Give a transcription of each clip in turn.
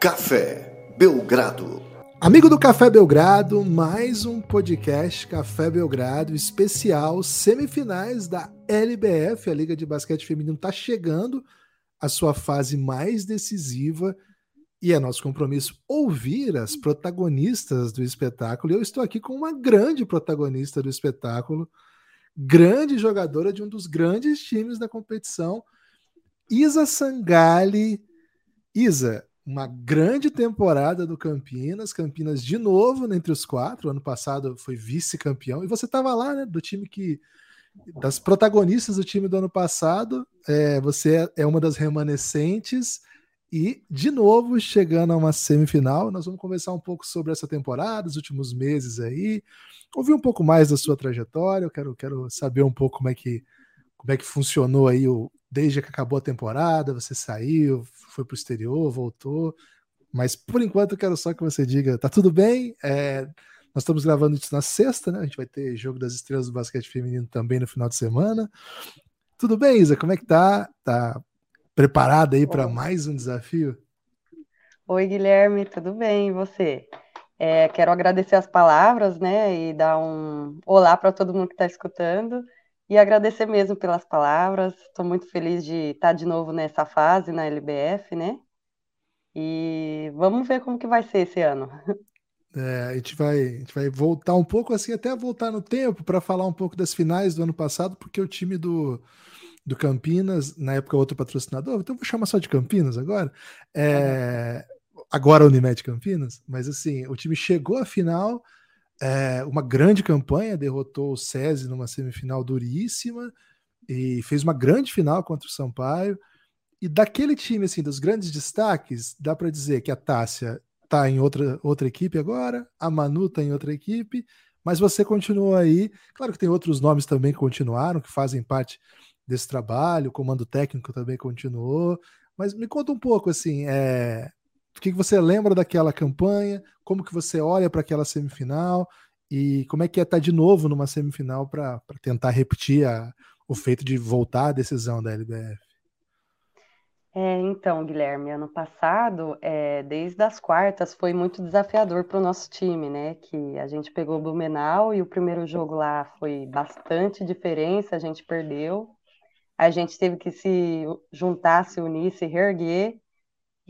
Café Belgrado. Amigo do Café Belgrado, mais um podcast Café Belgrado especial semifinais da LBF, a Liga de Basquete Feminino está chegando à sua fase mais decisiva e é nosso compromisso ouvir as protagonistas do espetáculo. E eu estou aqui com uma grande protagonista do espetáculo, grande jogadora de um dos grandes times da competição, Isa Sangali. Isa, uma grande temporada do Campinas, Campinas de novo entre os quatro. Ano passado foi vice-campeão e você estava lá, né? Do time que das protagonistas do time do ano passado, é, você é uma das remanescentes e de novo chegando a uma semifinal. Nós vamos conversar um pouco sobre essa temporada, os últimos meses aí, ouvir um pouco mais da sua trajetória. Eu quero, quero saber um pouco como é que como é que funcionou aí o, desde que acabou a temporada, você saiu, foi para o exterior, voltou. Mas por enquanto eu quero só que você diga, tá tudo bem? É, nós estamos gravando isso na sexta, né? A gente vai ter jogo das estrelas do basquete feminino também no final de semana. Tudo bem, Isa? Como é que tá? Tá preparada aí para mais um desafio? Oi, Guilherme, tudo bem? E você? É, quero agradecer as palavras, né? E dar um olá para todo mundo que está escutando. E agradecer mesmo pelas palavras. Estou muito feliz de estar de novo nessa fase na LBF, né? E vamos ver como que vai ser esse ano. É, a, gente vai, a gente vai voltar um pouco assim, até voltar no tempo para falar um pouco das finais do ano passado, porque o time do, do Campinas, na época outro patrocinador, então vou chamar só de Campinas agora. É, agora Unimed Campinas, mas assim, o time chegou à final é, uma grande campanha, derrotou o SESI numa semifinal duríssima e fez uma grande final contra o Sampaio. E daquele time, assim, dos grandes destaques, dá para dizer que a Tássia está em outra, outra equipe agora, a Manu está em outra equipe, mas você continuou aí. Claro que tem outros nomes também que continuaram, que fazem parte desse trabalho, o comando técnico também continuou. Mas me conta um pouco, assim, é, o que você lembra daquela campanha? Como que você olha para aquela semifinal? E como é que é estar tá de novo numa semifinal para tentar repetir a, o feito de voltar à decisão da LBF? É, então, Guilherme, ano passado, é, desde as quartas, foi muito desafiador para o nosso time, né? Que a gente pegou o Blumenau e o primeiro jogo lá foi bastante diferença, a gente perdeu. A gente teve que se juntar, se unir, se reerguer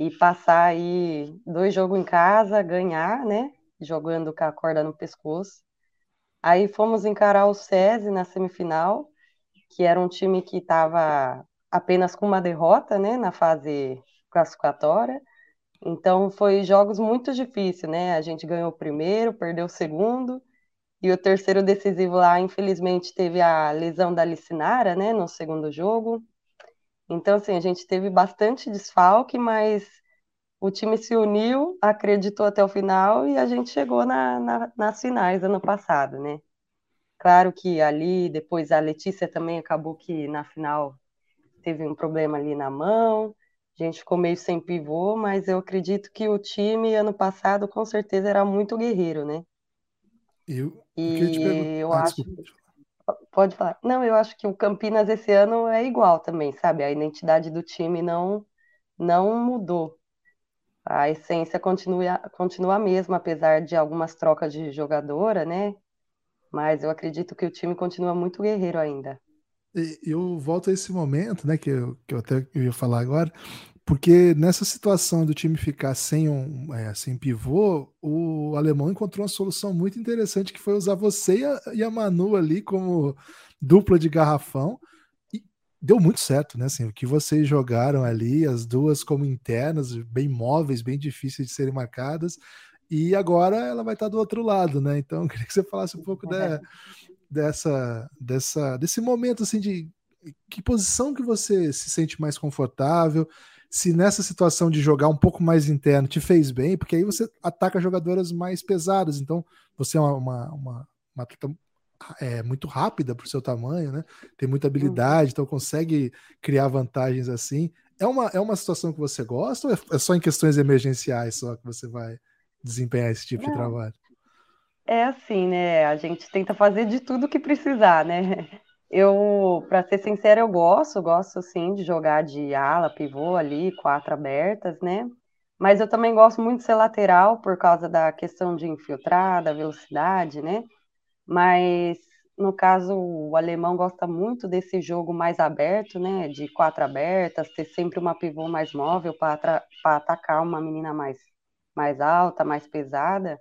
e passar aí dois jogos em casa, ganhar, né? Jogando com a corda no pescoço. Aí fomos encarar o SESI na semifinal, que era um time que estava apenas com uma derrota, né, na fase classificatória. Então foi jogos muito difíceis, né? A gente ganhou o primeiro, perdeu o segundo, e o terceiro decisivo lá, infelizmente, teve a lesão da Licinara, né, no segundo jogo. Então, assim, a gente teve bastante desfalque, mas o time se uniu, acreditou até o final e a gente chegou na, na, nas finais ano passado, né? Claro que ali, depois a Letícia também acabou que na final teve um problema ali na mão, a gente ficou meio sem pivô, mas eu acredito que o time ano passado com certeza era muito guerreiro, né? Eu, e eu ah, acho. Desculpa. Pode falar. Não, eu acho que o Campinas esse ano é igual também, sabe? A identidade do time não, não mudou. A essência continua, continua a mesma, apesar de algumas trocas de jogadora, né? Mas eu acredito que o time continua muito guerreiro ainda. Eu volto a esse momento, né, que eu, que eu até ia falar agora, porque nessa situação do time ficar sem um é, sem pivô, o alemão encontrou uma solução muito interessante que foi usar você e a, e a Manu ali como dupla de garrafão e deu muito certo, né? Assim, o que vocês jogaram ali, as duas como internas, bem móveis, bem difíceis de serem marcadas, e agora ela vai estar do outro lado, né? Então, eu queria que você falasse um pouco da, dessa, dessa, desse momento assim de que posição que você se sente mais confortável, se nessa situação de jogar um pouco mais interno te fez bem, porque aí você ataca jogadoras mais pesadas. Então, você é uma, uma, uma, uma é, muito rápida para o seu tamanho, né? Tem muita uhum. habilidade, então consegue criar vantagens assim. É uma, é uma situação que você gosta ou é, é só em questões emergenciais só que você vai desempenhar esse tipo Não. de trabalho? É assim, né? A gente tenta fazer de tudo que precisar, né? Eu, para ser sincera, eu gosto, gosto sim de jogar de ala, pivô ali, quatro abertas, né? Mas eu também gosto muito de ser lateral por causa da questão de infiltrar, da velocidade, né? Mas no caso, o alemão gosta muito desse jogo mais aberto, né? De quatro abertas, ter sempre uma pivô mais móvel para atacar uma menina mais, mais alta, mais pesada.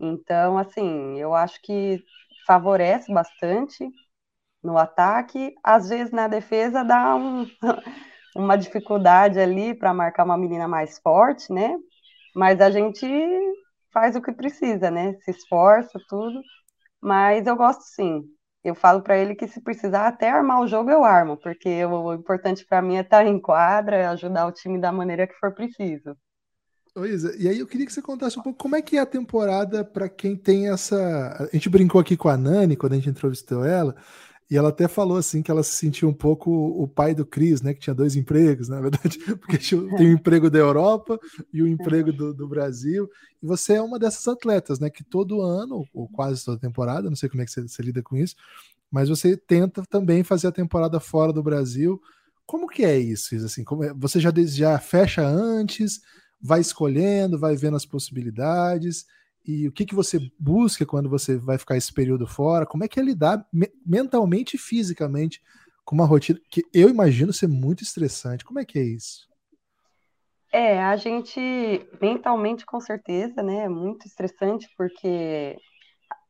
Então, assim, eu acho que favorece bastante no ataque, às vezes na defesa dá um, uma dificuldade ali para marcar uma menina mais forte, né? Mas a gente faz o que precisa, né? Se esforça, tudo. Mas eu gosto sim. Eu falo para ele que se precisar até armar o jogo, eu armo, porque o importante para mim é estar em quadra, ajudar o time da maneira que for preciso. Ô e aí eu queria que você contasse um pouco como é que é a temporada para quem tem essa. A gente brincou aqui com a Nani quando a gente entrevistou ela, e ela até falou assim que ela se sentiu um pouco o pai do Cris, né? Que tinha dois empregos, na verdade, porque tem o emprego da Europa e o emprego do, do, Brasil. E você é uma dessas atletas, né? Que todo ano, ou quase toda temporada, não sei como é que você, você lida com isso, mas você tenta também fazer a temporada fora do Brasil. Como que é isso, Assim, como é, você já, já fecha antes, vai escolhendo, vai vendo as possibilidades e o que, que você busca quando você vai ficar esse período fora? Como é que é lidar me mentalmente e fisicamente com uma rotina que eu imagino ser muito estressante? Como é que é isso? É, a gente mentalmente com certeza, né? É muito estressante porque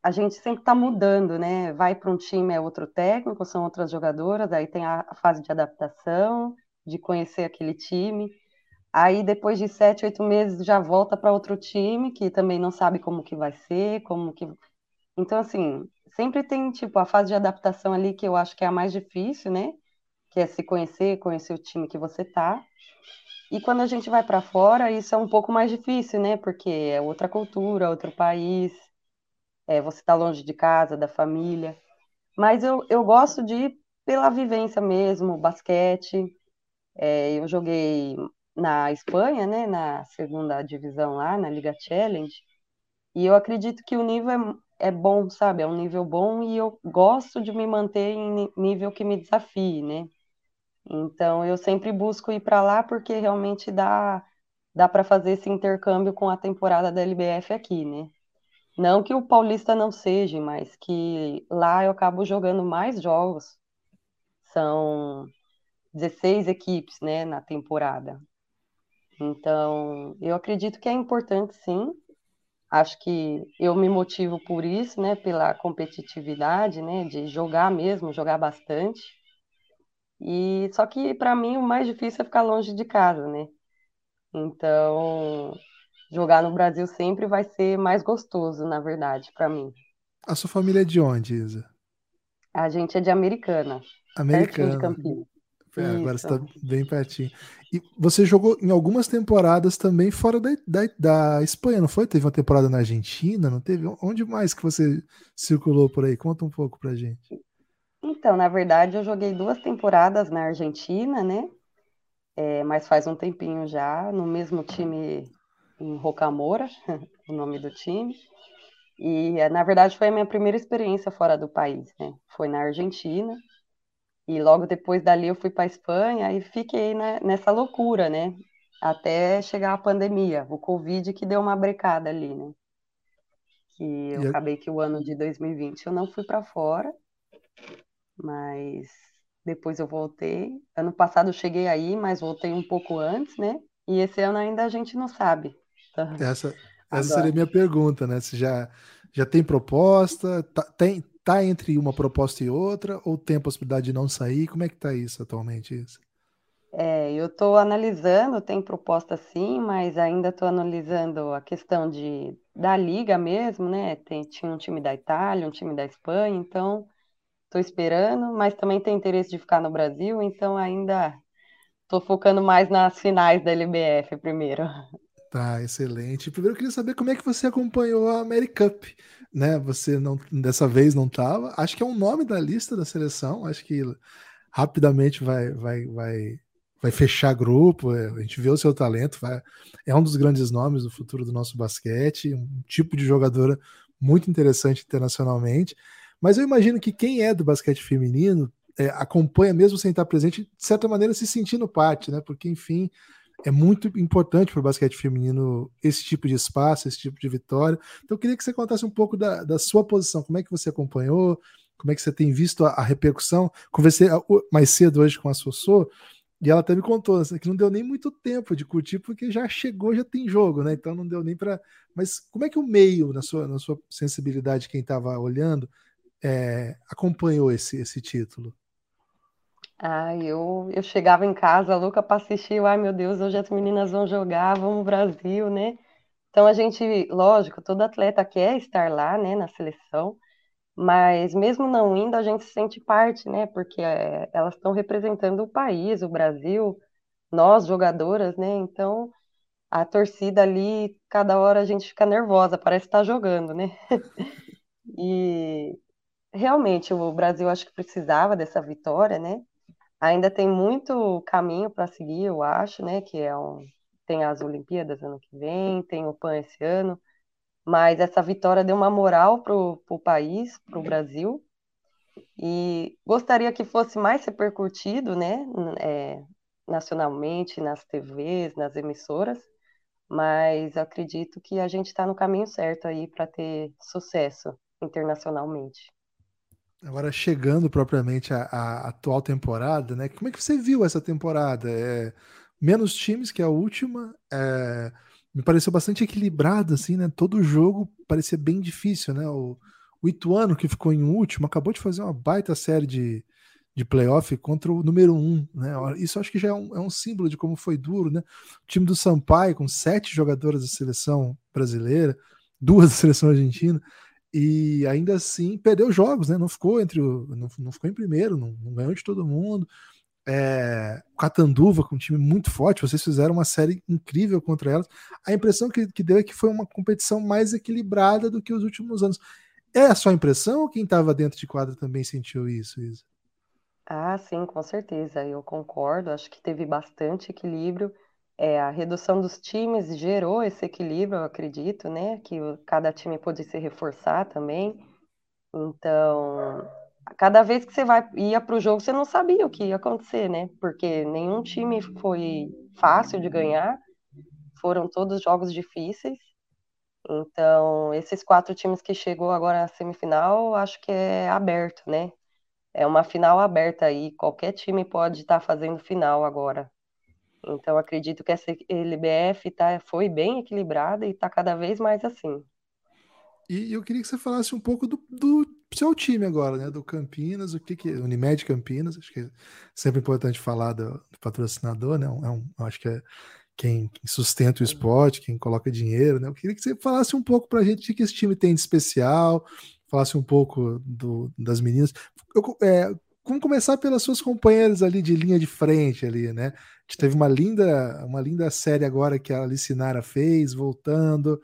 a gente sempre está mudando, né? Vai para um time é outro técnico, são outras jogadoras, aí tem a fase de adaptação, de conhecer aquele time. Aí depois de sete, oito meses já volta para outro time que também não sabe como que vai ser, como que. Então assim, sempre tem tipo a fase de adaptação ali que eu acho que é a mais difícil, né? Que é se conhecer, conhecer o time que você tá. E quando a gente vai para fora, isso é um pouco mais difícil, né? Porque é outra cultura, outro país, é, você está longe de casa, da família. Mas eu, eu gosto de ir pela vivência mesmo, basquete. É, eu joguei na Espanha, né, na segunda divisão lá, na Liga Challenge, e eu acredito que o nível é, é bom, sabe? É um nível bom e eu gosto de me manter em nível que me desafie, né? Então eu sempre busco ir para lá porque realmente dá dá para fazer esse intercâmbio com a temporada da LBF aqui, né? Não que o Paulista não seja, mas que lá eu acabo jogando mais jogos. São 16 equipes, né, na temporada. Então, eu acredito que é importante, sim. Acho que eu me motivo por isso, né, pela competitividade, né, de jogar mesmo, jogar bastante. E só que para mim o mais difícil é ficar longe de casa, né? Então, jogar no Brasil sempre vai ser mais gostoso, na verdade, para mim. A sua família é de onde, Isa? A gente é de Americana. Americana. De Campinas. É, agora você está bem pertinho. E você jogou em algumas temporadas também fora da, da, da, Espanha, não foi? Teve uma temporada na Argentina, não teve? Onde mais que você circulou por aí? Conta um pouco pra gente. Então, na verdade, eu joguei duas temporadas na Argentina, né? É, mas faz um tempinho já, no mesmo time em Rocamora, o nome do time. E, na verdade, foi a minha primeira experiência fora do país, né? Foi na Argentina. E logo depois dali eu fui para Espanha e fiquei né, nessa loucura, né? Até chegar a pandemia, o Covid que deu uma brecada ali, né? Que eu e acabei que o ano de 2020 eu não fui para fora, mas depois eu voltei. Ano passado eu cheguei aí, mas voltei um pouco antes, né? E esse ano ainda a gente não sabe. Essa, essa seria a minha pergunta, né? Se já, já tem proposta, tá, tem, tá entre uma proposta e outra, ou tem a possibilidade de não sair? Como é que tá isso atualmente? Isso? É, eu estou analisando, tem proposta sim, mas ainda estou analisando a questão de da liga mesmo, né? Tem, tinha um time da Itália, um time da Espanha, então estou esperando, mas também tem interesse de ficar no Brasil, então ainda estou focando mais nas finais da LBF primeiro. Tá, excelente. Primeiro eu queria saber como é que você acompanhou a Cup né? Você não dessa vez não estava. Acho que é um nome da lista da seleção. Acho que rapidamente vai vai vai vai fechar grupo. É, a gente vê o seu talento. Vai, é um dos grandes nomes do futuro do nosso basquete. Um tipo de jogadora muito interessante internacionalmente. Mas eu imagino que quem é do basquete feminino é, acompanha mesmo sem estar presente, de certa maneira se sentindo parte, né? Porque enfim é muito importante para o basquete feminino esse tipo de espaço, esse tipo de vitória. Então, eu queria que você contasse um pouco da, da sua posição, como é que você acompanhou, como é que você tem visto a, a repercussão. Conversei mais cedo hoje com a Sossô, e ela até me contou assim, que não deu nem muito tempo de curtir, porque já chegou, já tem jogo, né? Então não deu nem para. Mas como é que o meio, na sua, na sua sensibilidade, quem estava olhando, é, acompanhou esse, esse título? Ah, eu, eu chegava em casa louca para assistir, ai meu Deus, hoje as meninas vão jogar, vamos Brasil, né? Então a gente, lógico, todo atleta quer estar lá, né, na seleção, mas mesmo não indo, a gente se sente parte, né? Porque é, elas estão representando o país, o Brasil, nós jogadoras, né? Então a torcida ali, cada hora a gente fica nervosa, parece estar tá jogando, né? e realmente o Brasil acho que precisava dessa vitória, né? Ainda tem muito caminho para seguir, eu acho, né? Que é um, tem as Olimpíadas ano que vem, tem o PAN esse ano, mas essa vitória deu uma moral para o país, para o Brasil, e gostaria que fosse mais repercutido, né? É, nacionalmente, nas TVs, nas emissoras, mas acredito que a gente está no caminho certo aí para ter sucesso internacionalmente. Agora, chegando propriamente à, à, atual temporada, né? Como é que você viu essa temporada? É, menos times que a última. É, me pareceu bastante equilibrado, assim, né? Todo jogo parecia bem difícil, né? O, o Ituano, que ficou em último, acabou de fazer uma baita série de, de playoff contra o número um, né? Isso acho que já é um, é um símbolo de como foi duro, né? O time do Sampaio, com sete jogadoras da seleção brasileira, duas da seleção argentina, e ainda assim perdeu jogos, né? Não ficou entre o, não, não ficou em primeiro, não, não ganhou de todo mundo. É, Catanduva com um time muito forte, vocês fizeram uma série incrível contra elas. A impressão que, que deu é que foi uma competição mais equilibrada do que os últimos anos. É a sua impressão ou quem estava dentro de quadra também sentiu isso, Isa? Ah, sim, com certeza. Eu concordo. Acho que teve bastante equilíbrio. É, a redução dos times gerou esse equilíbrio, eu acredito, né? Que cada time pôde se reforçar também. Então, cada vez que você vai ia para o jogo, você não sabia o que ia acontecer, né? Porque nenhum time foi fácil de ganhar, foram todos jogos difíceis. Então, esses quatro times que chegou agora na semifinal, acho que é aberto, né? É uma final aberta aí, qualquer time pode estar tá fazendo final agora. Então, acredito que essa LBF tá, foi bem equilibrada e está cada vez mais assim. E eu queria que você falasse um pouco do, do seu time agora, né? Do Campinas, o que que Unimed Campinas, acho que é sempre importante falar do, do patrocinador, né? É um, acho que é quem, quem, sustenta o esporte, quem coloca dinheiro, né? Eu queria que você falasse um pouco para a gente o que esse time tem de especial, falasse um pouco do, das meninas. Eu, é, vamos começar pelas suas companheiras ali de linha de frente ali, né? A gente teve uma linda, uma linda série agora que a Alice Nara fez, voltando.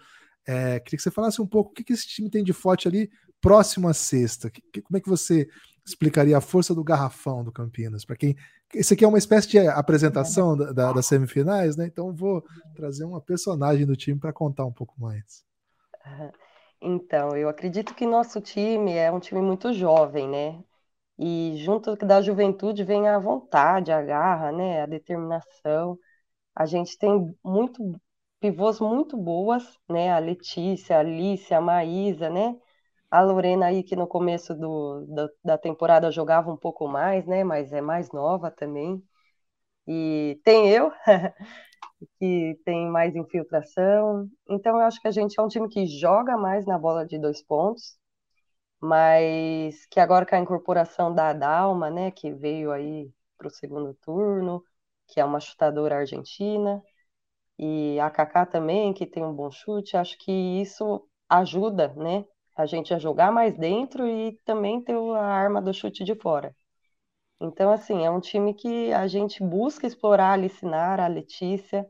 É, queria que você falasse um pouco o que, que esse time tem de forte ali próximo à sexta. Que, como é que você explicaria a força do garrafão do Campinas? Para quem. Esse aqui é uma espécie de apresentação da, da, das semifinais, né? Então vou trazer uma personagem do time para contar um pouco mais. Então, eu acredito que nosso time é um time muito jovem, né? E junto da juventude vem a vontade, a garra, né, a determinação. A gente tem muito pivôs muito boas, né? A Letícia, a Alice, a Maísa, né? A Lorena aí que no começo do, do, da temporada jogava um pouco mais, né? Mas é mais nova também. E tem eu, que tem mais infiltração. Então eu acho que a gente é um time que joga mais na bola de dois pontos, mas que agora com a incorporação da Dalma, né, que veio aí para o segundo turno, que é uma chutadora argentina, e a Kaká também, que tem um bom chute, acho que isso ajuda, né, a gente a jogar mais dentro e também ter a arma do chute de fora. Então, assim, é um time que a gente busca explorar a Licinar, a Letícia,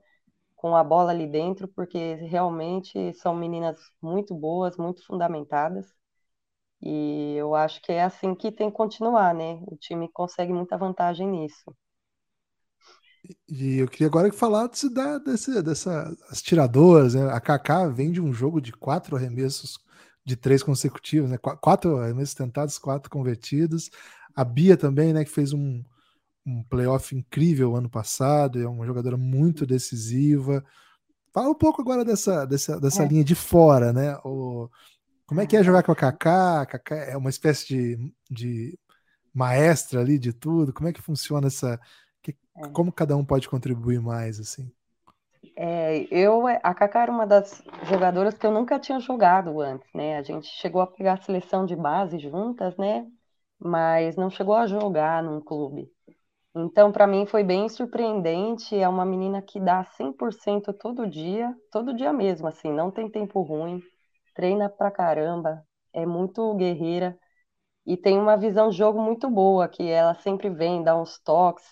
com a bola ali dentro, porque realmente são meninas muito boas, muito fundamentadas. E eu acho que é assim que tem que continuar, né? O time consegue muita vantagem nisso. E eu queria agora falar desse, desse, dessa, as tiradoras, né? A Kaká vem de um jogo de quatro arremessos de três consecutivos, né? Quatro arremessos tentados, quatro convertidos. A Bia também, né? Que fez um, um playoff incrível ano passado, é uma jogadora muito decisiva. Fala um pouco agora dessa, dessa, dessa é. linha de fora, né? O, como é que é jogar com a Kaká? A Kaká é uma espécie de, de maestra ali de tudo. Como é que funciona essa. Que, é. Como cada um pode contribuir mais, assim? É, eu, a Kaká era uma das jogadoras que eu nunca tinha jogado antes, né? A gente chegou a pegar a seleção de base juntas, né? Mas não chegou a jogar num clube. Então, para mim foi bem surpreendente. É uma menina que dá 100% todo dia, todo dia mesmo, assim, não tem tempo ruim, treina pra caramba, é muito guerreira e tem uma visão de jogo muito boa, que ela sempre vem, dá uns toques.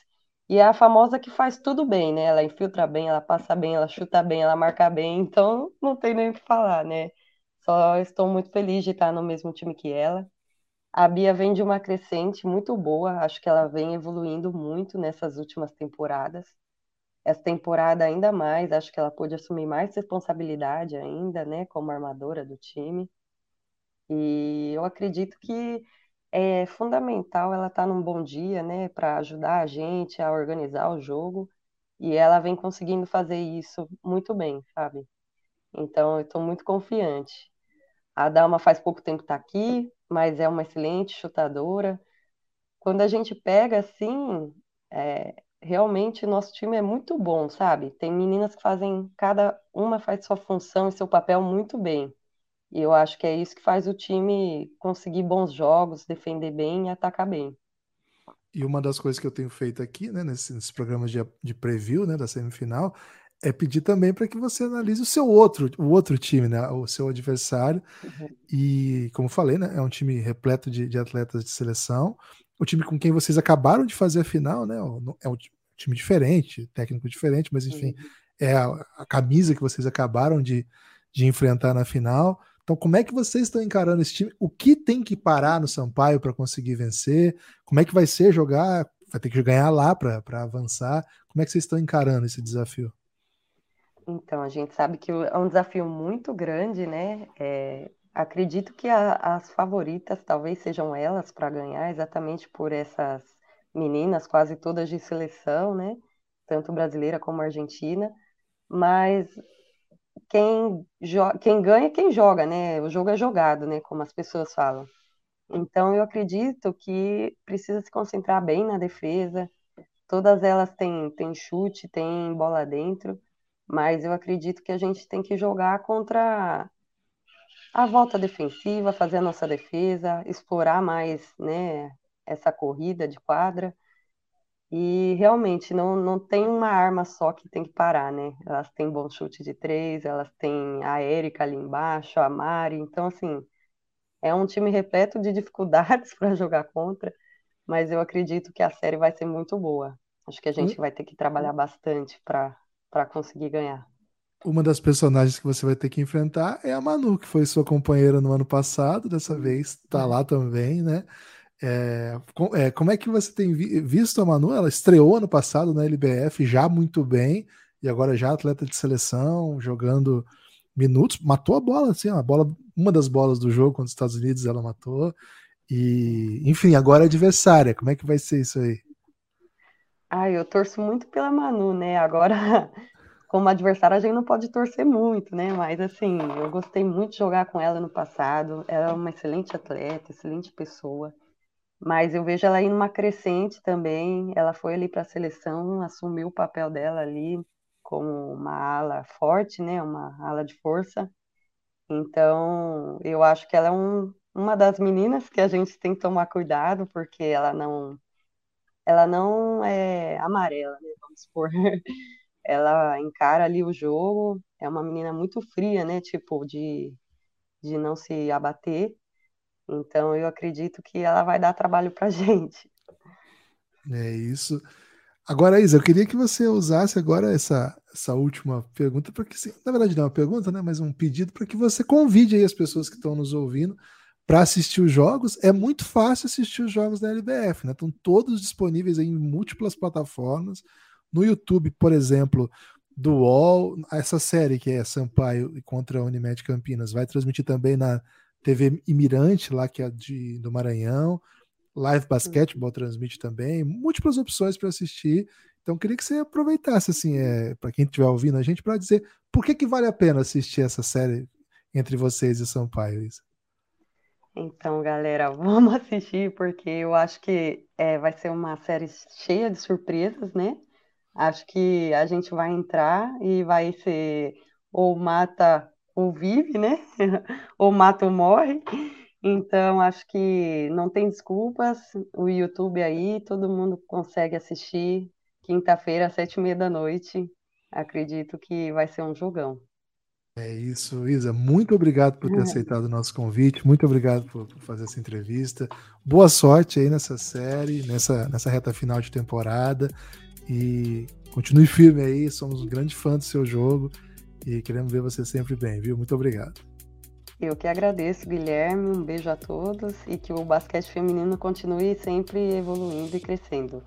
E é a famosa que faz tudo bem, né? Ela infiltra bem, ela passa bem, ela chuta bem, ela marca bem, então não tem nem o que falar, né? Só estou muito feliz de estar no mesmo time que ela. A Bia vem de uma crescente muito boa, acho que ela vem evoluindo muito nessas últimas temporadas. Essa temporada ainda mais, acho que ela pôde assumir mais responsabilidade ainda, né, como armadora do time. E eu acredito que é fundamental ela estar tá num bom dia, né, para ajudar a gente a organizar o jogo. E ela vem conseguindo fazer isso muito bem, sabe? Então, eu estou muito confiante. A Dalma faz pouco tempo está aqui, mas é uma excelente chutadora. Quando a gente pega assim, é, realmente nosso time é muito bom, sabe? Tem meninas que fazem, cada uma faz sua função e seu papel muito bem. E eu acho que é isso que faz o time conseguir bons jogos, defender bem e atacar bem. E uma das coisas que eu tenho feito aqui, né, nesses, nesses programas de, de preview, né, da semifinal, é pedir também para que você analise o seu outro, o outro time, né, o seu adversário. Uhum. E, como falei, né, é um time repleto de, de, atletas de seleção. O time com quem vocês acabaram de fazer a final, né, é um time diferente, técnico diferente, mas enfim, uhum. é a, a, camisa que vocês acabaram de, de enfrentar na final. Então, como é que vocês estão encarando esse time? O que tem que parar no Sampaio para conseguir vencer? Como é que vai ser jogar? Vai ter que ganhar lá para avançar? Como é que vocês estão encarando esse desafio? Então, a gente sabe que é um desafio muito grande, né? É, acredito que a, as favoritas talvez sejam elas para ganhar, exatamente por essas meninas, quase todas de seleção, né? Tanto brasileira como argentina. Mas quem, quem ganha é quem joga, né? O jogo é jogado, né? Como as pessoas falam. Então, eu acredito que precisa se concentrar bem na defesa. Todas elas têm, têm chute, têm bola dentro mas eu acredito que a gente tem que jogar contra a volta defensiva, fazer a nossa defesa, explorar mais né, essa corrida de quadra. E realmente não, não tem uma arma só que tem que parar, né? Elas têm bom chute de três, elas têm a Érica ali embaixo, a Mari. Então, assim, é um time repleto de dificuldades para jogar contra, mas eu acredito que a série vai ser muito boa. Acho que a gente vai ter que trabalhar bastante para para conseguir ganhar. Uma das personagens que você vai ter que enfrentar é a Manu, que foi sua companheira no ano passado, dessa uhum. vez está lá também, né? É, com, é, como é que você tem vi, visto a Manu? Ela estreou ano passado na LBF já muito bem, e agora já atleta de seleção, jogando minutos, matou a bola, assim, a bola, uma das bolas do jogo contra os Estados Unidos ela matou. E, enfim, agora é adversária. Como é que vai ser isso aí? Ah, eu torço muito pela Manu, né? Agora, como adversária, a gente não pode torcer muito, né? Mas, assim, eu gostei muito de jogar com ela no passado. Ela é uma excelente atleta, excelente pessoa. Mas eu vejo ela aí numa crescente também. Ela foi ali para a seleção, assumiu o papel dela ali como uma ala forte, né? Uma ala de força. Então, eu acho que ela é um, uma das meninas que a gente tem que tomar cuidado, porque ela não ela não é amarela, né? Vamos supor. Ela encara ali o jogo, é uma menina muito fria, né? Tipo, de, de não se abater. Então, eu acredito que ela vai dar trabalho pra gente. É isso. Agora, Isa, eu queria que você usasse agora essa, essa última pergunta, porque, na verdade, não é uma pergunta, né? Mas um pedido para que você convide aí as pessoas que estão nos ouvindo para assistir os jogos, é muito fácil assistir os jogos da LBF, né? Estão todos disponíveis em múltiplas plataformas. No YouTube, por exemplo, do UOL, essa série que é Sampaio contra a Unimed Campinas, vai transmitir também na TV Imirante, lá que é de, do Maranhão. Live Basketball transmite também, múltiplas opções para assistir. Então queria que você aproveitasse assim, é, para quem estiver ouvindo a gente para dizer por que que vale a pena assistir essa série entre vocês e Sampaio, Isa. Então, galera, vamos assistir porque eu acho que é, vai ser uma série cheia de surpresas, né? Acho que a gente vai entrar e vai ser ou mata ou vive, né? ou mata ou morre. Então, acho que não tem desculpas. O YouTube aí, todo mundo consegue assistir. Quinta-feira, às sete e meia da noite. Acredito que vai ser um jogão. É isso, Isa. Muito obrigado por ter aceitado o nosso convite. Muito obrigado por, por, fazer essa entrevista. Boa sorte aí nessa série, nessa, nessa reta final de temporada. E continue firme aí. Somos um grande fã do seu jogo e queremos ver você sempre bem, viu? Muito obrigado. Eu que agradeço, Guilherme. Um beijo a todos e que o basquete feminino continue sempre evoluindo e crescendo.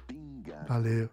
Valeu.